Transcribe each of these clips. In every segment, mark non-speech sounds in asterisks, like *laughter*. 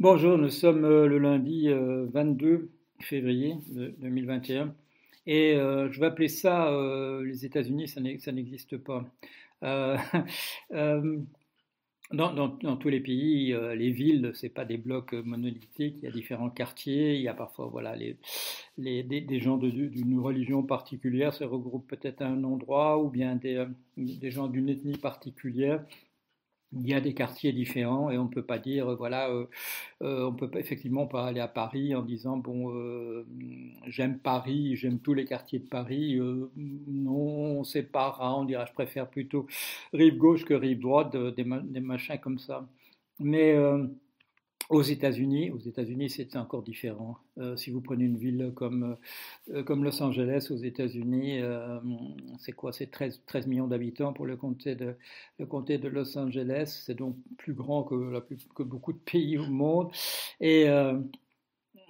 Bonjour, nous sommes euh, le lundi 22 euh, février 2021 et euh, je vais appeler ça les États-Unis, ça n'existe pas. *laughs* dans, tous les pays, les villes, c'est pas des blocs monolithiques. Il y a différents quartiers. Il y a parfois, voilà, les, des, gens d'une religion particulière se regroupent peut-être à un endroit, ou bien des, des gens d'une ethnie particulière il y a des quartiers différents et on ne peut pas dire, voilà, euh, euh, on peut effectivement pas aller à Paris en disant, bon, euh, j'aime Paris, j'aime tous les quartiers de Paris. non, c'est pas rare, on dira, je préfère plutôt rive gauche que rive droite, des, des machins comme ça. Mais aux États-Unis, aux États-Unis, c'est encore différent. Euh, si vous prenez une ville comme, euh, comme Los Angeles aux États-Unis, euh, c'est quoi? C'est 13, 13, millions d'habitants pour le comté de, le comté de Los Angeles. C'est donc plus grand que, la que beaucoup de pays au monde. Et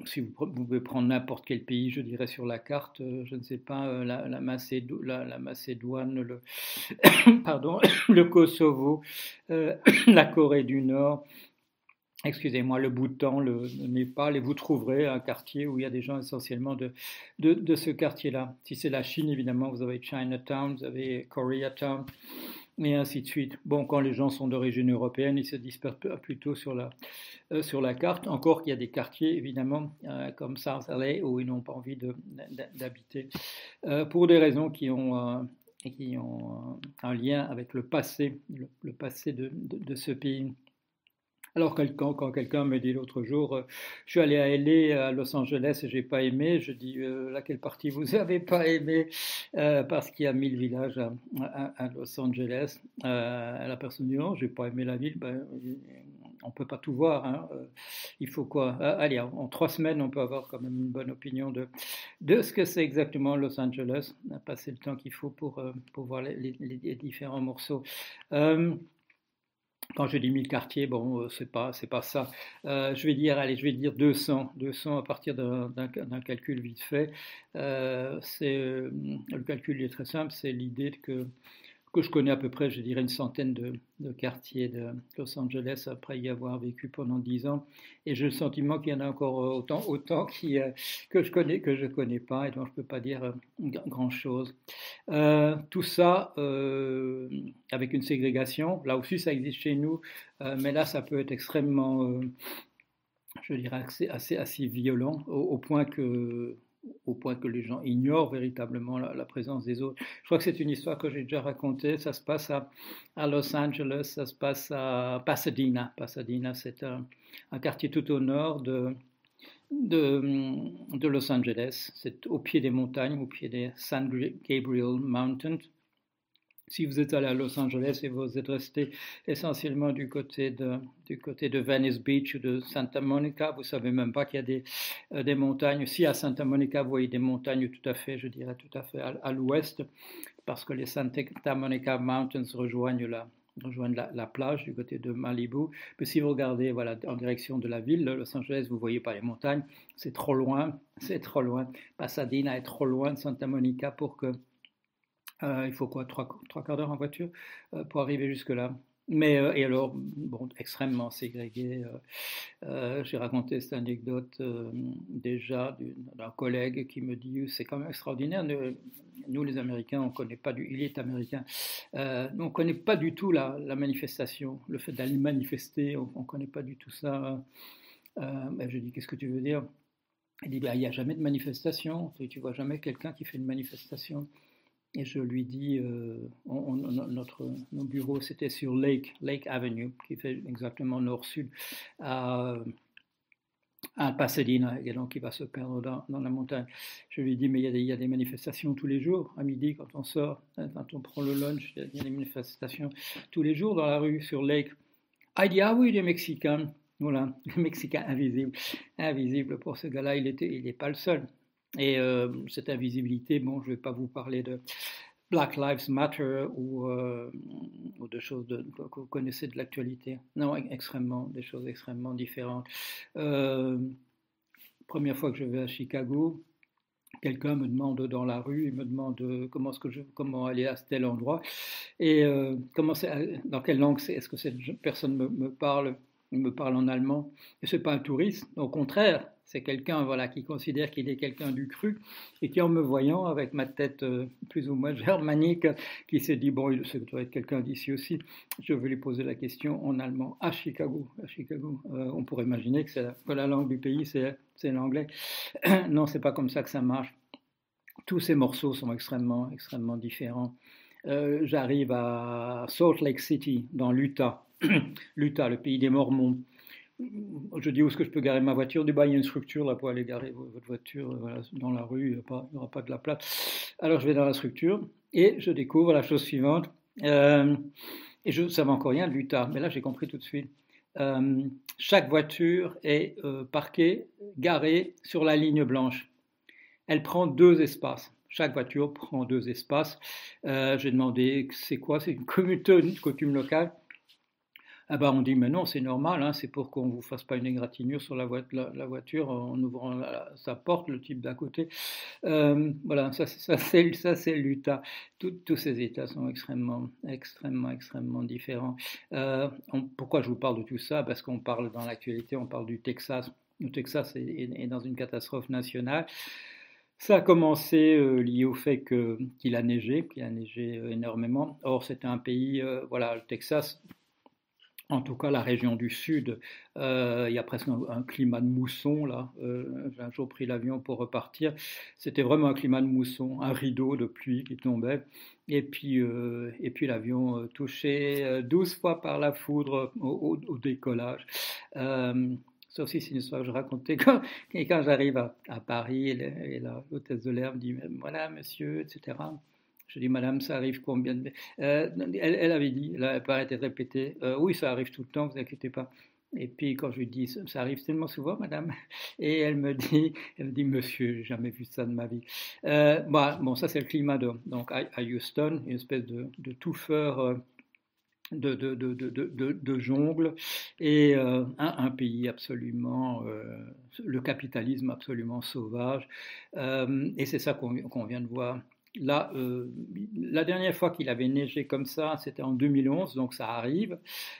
si vous, pouvez prendre n'importe quel pays, je dirais sur la carte, je ne sais pas, la, la, la, Macédoine, le, *coughs* pardon, *coughs* le Kosovo, *coughs* la Corée du Nord, excusez-moi, le Bhoutan, le, le, Népal, et vous trouverez un quartier où il y a des gens essentiellement de, de, ce quartier-là. Si c'est la Chine, évidemment, vous avez Chinatown, vous avez Koreatown, et ainsi de suite. Bon, quand les gens sont d'origine européenne, ils se dispersent plutôt sur la, euh, sur la carte. Encore qu'il y a des quartiers, évidemment, euh, comme South LA, où ils n'ont pas envie d'habiter, euh, pour des raisons qui ont, qui ont un lien avec le passé, le, passé de, de ce pays. Alors quand, quelqu'un me dit l'autre jour, euh, je suis allé à LA, à Los Angeles et j'ai pas aimé, je dis euh, laquelle partie vous avez pas aimé? Euh, parce qu'il y a mille villages à, Los Angeles. la personne dit non, j'ai pas aimé la ville. Ben, on peut pas tout voir. Hein. il faut quoi Allez, en, trois semaines, on peut avoir quand même une bonne opinion de, de ce que c'est exactement Los Angeles. On a passé le temps qu'il faut pour, pour voir les différents morceaux. Quand je dis 1000 quartiers, bon, euh, c'est pas, c'est pas ça. Euh, je vais dire, allez, je vais dire 200, 200 à partir d'un calcul vite fait. Euh, c'est le calcul est très simple, c'est l'idée que que je connais à peu près, je dirais une centaine de, quartiers de Los Angeles après y avoir vécu pendant dix ans, et j'ai le sentiment qu'il y en a encore autant, autant qui, euh, que je connais que je connais pas et dont je peux pas dire euh, grand chose. Euh, tout ça avec une ségrégation. Là aussi, ça existe chez nous, mais là, ça peut être extrêmement, je dirais, assez, assez, assez violent au point que au point que les gens ignorent véritablement la, présence des autres. Je crois que c'est une histoire que j'ai déjà racontée. Ça se passe à, à, Los Angeles, ça se passe à Pasadena. Pasadena, c'est un, quartier tout au nord de, de, de Los Angeles. C'est au pied des montagnes, au pied des San Gabriel Mountains. Si vous êtes allé à Los Angeles et vous êtes resté essentiellement du côté de, du côté de Venice Beach ou de Santa Monica, vous savez même pas qu'il y a des, euh, des montagnes. Si à Santa Monica, vous voyez des montagnes tout à fait, je dirais tout à fait à, l'ouest, parce que les Santa Monica Mountains rejoignent la, rejoignent la, plage du côté de Malibu. Mais si vous regardez voilà, en direction de la ville, Los Angeles, vous voyez pas les montagnes, c'est trop loin, c'est trop loin. Pasadena est trop loin de Santa Monica pour que euh, il faut quoi trois, trois quarts d'heure en voiture euh, pour arriver jusque-là. Mais, euh, et alors, bon, extrêmement ségrégué. J'ai raconté cette anecdote déjà d'un collègue qui me dit c'est quand même extraordinaire. Nous, les Américains, on connaît pas du. Il est américain. on connaît pas du tout la, la manifestation, le fait d'aller manifester. On ne connaît pas du tout ça. Ben, je dis qu'est-ce que tu veux dire? Il dit ben, il n'y a jamais de manifestation. Tu, tu vois jamais quelqu'un qui fait une manifestation. Et je lui dis, euh, notre, nos bureaux, c'était sur Lake, Lake Avenue, qui fait exactement nord-sud, à, à, Pasadena, et donc il va se perdre dans, la montagne. Je lui dis, mais il y, a des, des, manifestations tous les jours, à midi, quand on sort, hein, quand on prend le lunch, il y a des manifestations tous les jours dans la rue, sur Lake. Il dit, ah oui, les Mexicains. Voilà, *laughs* les Mexicains invisibles. Invisible pour ce gars-là, il n'est pas le seul. Et euh, cette invisibilité, bon, je ne vais pas vous parler de Black Lives Matter ou, euh, de choses que vous connaissez de l'actualité. Non, extrêmement, des choses extrêmement différentes. Euh, première fois que je vais à Chicago, quelqu'un me demande dans la rue, il me demande comment, aller à tel endroit et comment dans quelle langue est-ce que cette personne me, me parle me parle en allemand, et ce n'est pas un touriste, au contraire, c'est quelqu'un voilà, qui considère qu'il est quelqu'un du cru et qui, en me voyant avec ma tête euh, plus ou moins *laughs* germanique, qui s'est dit Bon, ça doit être quelqu'un d'ici aussi. Je vais lui poser la question en allemand à Chicago. À Chicago. Euh, on pourrait imaginer que, que, la langue du pays, c'est l'anglais. *clears throat* non, c'est pas comme ça que ça marche. Tous ces morceaux sont extrêmement, extrêmement différents. Euh, j'arrive à Salt Lake City, dans l'Utah. *clears throat* L'Utah, le pays des Mormons je dis où est-ce que je peux garer ma voiture? Du bas, il y a une structure là pour aller garer votre voiture euh, dans la rue, il n'y aura pas de la place. Alors je vais dans la structure et je découvre la chose suivante. Euh, et je ne savais encore rien de l'Utah, mais là j'ai compris tout de suite. Euh, chaque voiture est parquée, garée sur la ligne blanche. Elle prend deux espaces. Chaque voiture prend deux espaces. j'ai demandé c'est quoi? C'est une coutume locale. Ah bah on dit mais non c'est normal, hein, c'est pour qu'on vous fasse pas une égratignure sur la, voiture en ouvrant sa porte, le type d'à côté. Euh, voilà, ça, ça c'est l'Utah. tous ces États sont extrêmement extrêmement extrêmement différents. Euh, pourquoi je vous parle de tout ça? Parce qu'on parle dans l'actualité, on parle du Texas. Le Texas est, dans une catastrophe nationale. Ça a commencé euh, lié au fait qu'il a neigé, qu'il a neigé énormément. Or, c'était un pays, voilà, le Texas, en tout cas la région du sud, euh, il y a presque un, climat de mousson là. Euh, j'ai un jour pris l'avion pour repartir. C'était vraiment un climat de mousson, un rideau de pluie qui tombait. Et puis, euh, et puis l'avion touché 12 fois par la foudre au, décollage. ça aussi, c'est une histoire que je racontais quand, quand j'arrive à, Paris et, l'hôtesse de l'air me dit Voilà, monsieur, etc. Je dis, Madame, ça arrive combien de... Euh, elle, avait dit, elle n'a pas arrêté de répéter, euh, oui, ça arrive tout le temps, vous inquiétez pas. Et puis quand je lui dis, ça arrive tellement souvent, madame, *laughs* et elle me dit, elle me dit, monsieur, j'ai jamais vu ça de ma vie. Euh, bah, bon, ça c'est le climat donc à, Houston, une espèce de, de touffeur de, de, de, jungle et un, pays absolument, le capitalisme absolument sauvage. et c'est ça qu'on vient de voir Euh, la dernière fois qu'il avait neigé comme ça, c'était en 2011, donc ça arrive,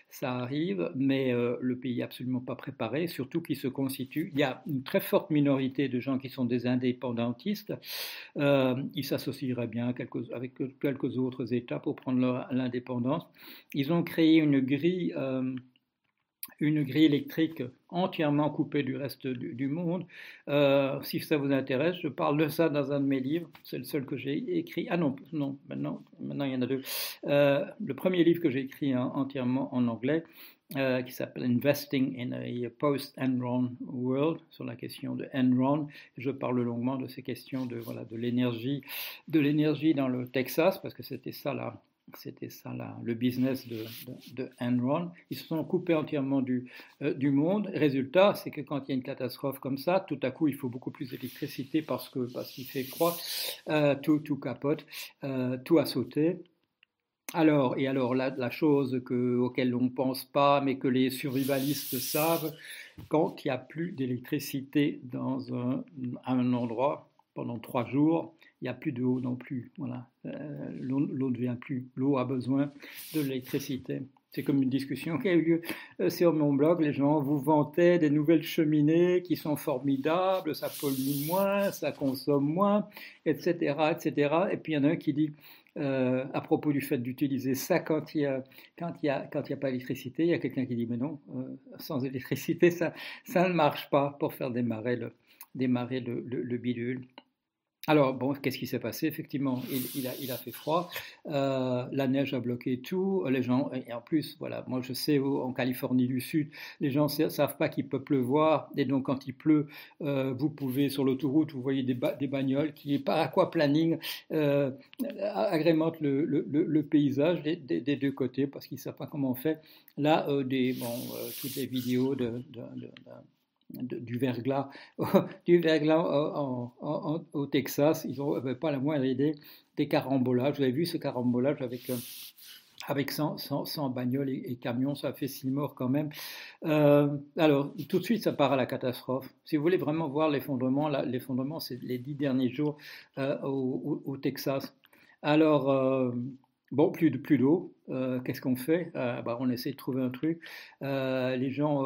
ça arrive, mais euh, le pays n'est absolument pas préparé, surtout qu'il se constitue. Il y a une très forte minorité de gens qui sont des indépendantistes. Euh, ils s'associeraient bien avec quelques autres États pour prendre l'indépendance. Ils ont créé une grille une grille électrique entièrement coupée du reste du, monde. Euh, si ça vous intéresse, je parle de ça dans un de mes livres. C'est le seul que j'ai écrit. Ah non, non, maintenant, maintenant il y en a deux. Euh, le premier livre que j'ai écrit entièrement en anglais, euh, qui s'appelle Investing in a Post-Enron World, sur la question de Enron. Je parle longuement de ces questions de, voilà, de l'énergie, de l'énergie dans le Texas, parce que c'était ça là c'était ça là, le business de, Enron. Ils se sont coupés entièrement du, euh, du monde. Résultat, c'est que quand il y a une catastrophe comme ça, tout à coup, il faut beaucoup plus d'électricité parce que parce qu'il fait froid, euh, tout, tout capote, euh, tout a sauté. Alors, et alors la, chose que, auquel on ne pense pas, mais que les survivalistes savent, quand il n'y a plus d'électricité dans un endroit pendant trois jours, il n'y a plus d'eau non plus. Voilà. Euh, l'eau ne vient plus. L'eau a besoin de l'électricité. C'est comme une discussion qui a eu lieu euh, sur mon blog. Les gens vous vantaient des nouvelles cheminées qui sont formidables, ça pollue moins, ça consomme moins, etc. etc. Et puis il y en a un qui dit, euh, à propos du fait d'utiliser ça quand il n'y a, y a, a pas d'électricité, il y a quelqu'un qui dit, mais non, sans électricité, ça, ça ne marche pas pour faire démarrer le, démarrer le bidule. Alors, bon, qu'est-ce qui s'est passé? Effectivement, il, a, fait froid, euh, la neige a bloqué tout, les gens, et en plus, voilà, moi je sais, en Californie du Sud, les gens ne savent pas qu'il peut pleuvoir, et donc quand il pleut, euh, vous pouvez, sur l'autoroute, vous voyez des, des, bagnoles qui, par aquaplaning, euh, agrémentent le, le, le, paysage des, deux côtés, parce qu'ils ne savent pas comment on fait. Là, euh, des, bon, toutes les vidéos de du verglas, *laughs* verglas au Texas. Ils n'avaient pas la moindre idée des carambolages. Vous avez vu ce carambolage avec, euh, avec 100, 100, bagnoles et, camions, ça fait 6 morts quand même. Euh, alors, tout de suite, ça part à la catastrophe. Si vous voulez vraiment voir l'effondrement, l'effondrement, c'est les 10 derniers jours euh, au, Texas. Alors, Bon, plus de plus d'eau. Euh, qu'est-ce qu'on fait? Euh, bah, On essaie de trouver un truc. Euh, les gens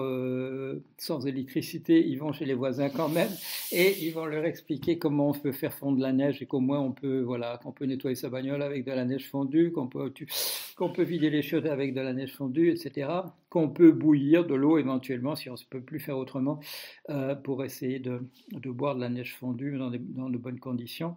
sans électricité, ils vont chez les voisins quand même et ils vont leur expliquer comment on peut faire fondre la neige et qu'au moins on peut, voilà, qu'on peut nettoyer sa bagnole avec de la neige fondue, qu'on peut, peut vider les chiottes avec de la neige fondue, etc. Qu'on peut bouillir de l'eau éventuellement si on ne peut plus faire autrement pour essayer de, de, boire de la neige fondue dans, dans de bonnes conditions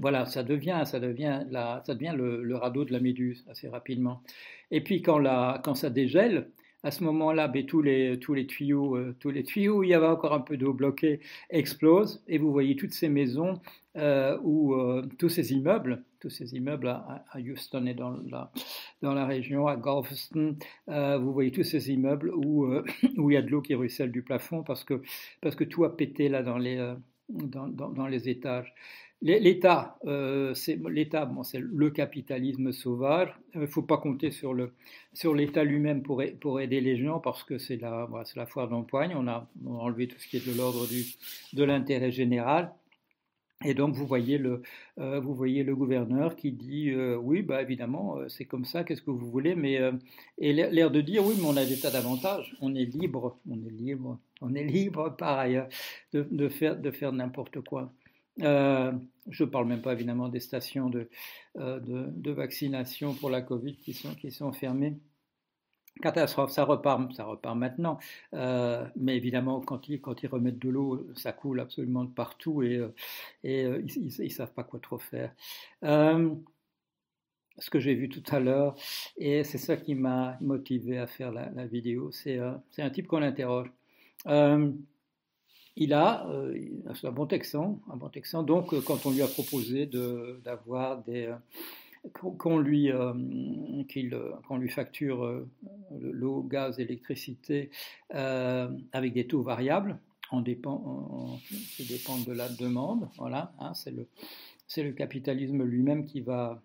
voilà, ça devient, ça devient, ça devient le, radeau de la méduse assez rapidement. Et puis quand, ça dégèle, à ce moment-là, ben, tous, les, tuyaux, euh, tous les tuyaux où il y avait encore un peu d'eau bloquée explosent et vous voyez toutes ces maisons euh, ou euh, tous ces immeubles, tous ces immeubles à, Houston et dans la, région, à Galveston, vous voyez tous ces immeubles *coughs* où, il y a de l'eau qui ruisselle du plafond parce que, tout a pété là dans les étages. L'État, euh, c'est l'État, bon, c'est le capitalisme sauvage. Il ne faut pas compter sur le sur l'État lui-même pour, aider les gens parce que c'est la c'est la foire d'empoigne. On a, enlevé tout ce qui est de l'ordre du de l'intérêt général. Et donc vous voyez le euh, vous voyez le gouverneur qui dit euh, oui bah évidemment c'est comme ça qu'est-ce que vous voulez mais et l'air de dire oui mais on a des tas d'avantages on est libre on est libre on est libre par ailleurs de faire de faire n'importe quoi. Euh, je ne parle même pas évidemment des stations euh, de, de, vaccination pour la Covid qui sont, qui sont fermées. Catastrophe, ça repart, ça repart maintenant. Euh, mais évidemment, quand ils, quand ils remettent de l'eau, ça coule absolument de partout et, et ils ne savent pas quoi trop faire. ce que j'ai vu tout à l'heure, et c'est ça qui m'a motivé à faire la, la vidéo, c'est un type qu'on interroge il a, euh, un bon Texan, un bon. Donc, euh, quand on lui a proposé d'avoir des, euh, qu'on lui, lui facture l'eau, gaz, électricité avec des taux variables, en dépend, qui dépendent de la demande. Voilà, hein, c'est le, c'est le capitalisme lui-même qui va,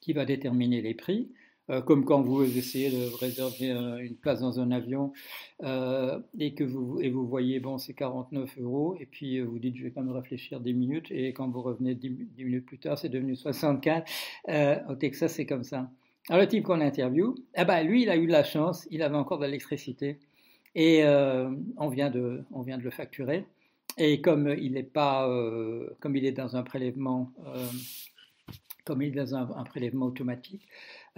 qui va déterminer les prix. Euh, comme quand vous essayez de réserver euh, une place dans un avion euh, et que vous, et vous voyez, bon, c'est 49 euros, et puis vous dites, je vais quand même réfléchir 10 minutes, et quand vous revenez 10, minutes plus tard, c'est devenu 64. au Texas, c'est comme ça. Alors, le type qu'on interview, eh ben, lui, il a eu de la chance, il avait encore de l'électricité, et on, vient de, on vient de le facturer. Et comme il n'est pas, comme il est dans un prélèvement, comme il est dans un prélèvement automatique,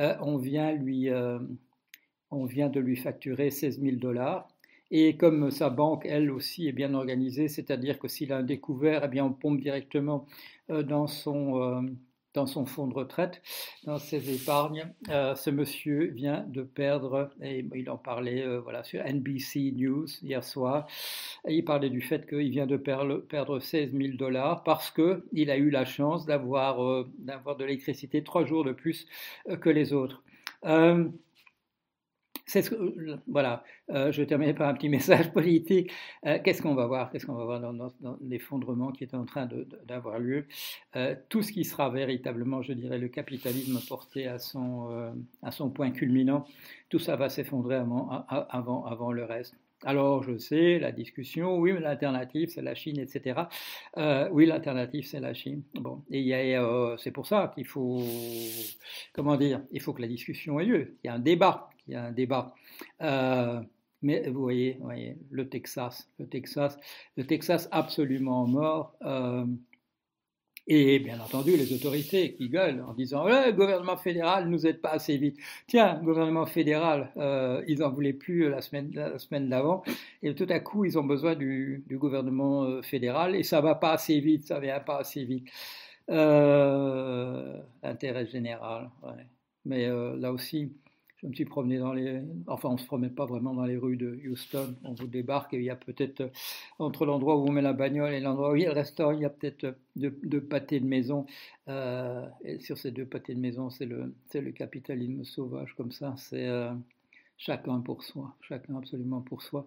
euh, on, vient lui, euh, on vient de lui facturer 16 000 dollars. Et comme sa banque, elle aussi, est bien organisée, c'est-à-dire que s'il a un découvert, eh bien, on pompe directement euh, dans son, dans son fonds de retraite, dans ses épargnes. ce monsieur vient de perdre, et il en parlait voilà, sur NBC News hier soir, il parlait du fait qu'il vient de perdre, perdre 16 000 dollars parce qu'il a eu la chance d'avoir d'avoir de l'électricité trois jours de plus que les autres. Euh, voilà, euh, je terminer par un petit *laughs* message politique. Euh, qu'est-ce qu'on va voir Qu'est-ce qu'on va voir dans, l'effondrement qui est en train d'avoir lieu? Tout ce qui sera véritablement, je dirais, le capitalisme porté à son, point culminant, tout ça va s'effondrer avant, le reste. Alors, je sais, la discussion, oui, mais l'alternative, c'est la Chine, etc. Euh, oui, l'alternative, c'est la Chine. Bon, et euh, c'est pour ça qu'il faut, comment dire, il faut que la discussion ait lieu. Il y a un débat, il y a un débat. Euh, mais vous voyez, le Texas, le Texas, le Texas absolument mort. Et bien entendu, les autorités qui gueulent en disant le gouvernement fédéral nous aide pas assez vite. Tiens, gouvernement fédéral, euh, ils en voulaient plus la semaine, la semaine d'avant, et tout à coup, ils ont besoin du, gouvernement euh, fédéral, et ça va pas assez vite, ça vient pas assez vite. Euh, intérêt général. Mais euh, là aussi, je me suis promené dans les. Enfin, on ne se promène pas vraiment dans les rues de Houston. On vous débarque et il y a peut-être, euh, entre l'endroit où on met la bagnole et l'endroit où il y a le restaurant, il y a peut-être euh, deux, pâtés de maison. Euh, et sur ces deux pâtés de maison, c'est le, le capitalisme sauvage comme ça. C'est chacun pour soi, chacun absolument pour soi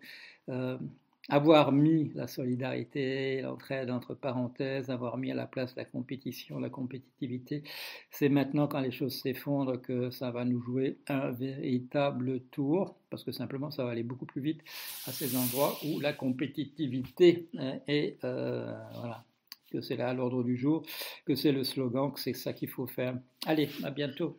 avoir mis la solidarité, l'entraide entre parenthèses, avoir mis à la place la compétition, la compétitivité, c'est maintenant quand les choses s'effondrent que ça va nous jouer un véritable tour, parce que simplement ça va aller beaucoup plus vite à ces endroits où la compétitivité est, euh, voilà, que c'est là à l'ordre du jour, que c'est le slogan, que c'est ça qu'il faut faire. Allez, à bientôt.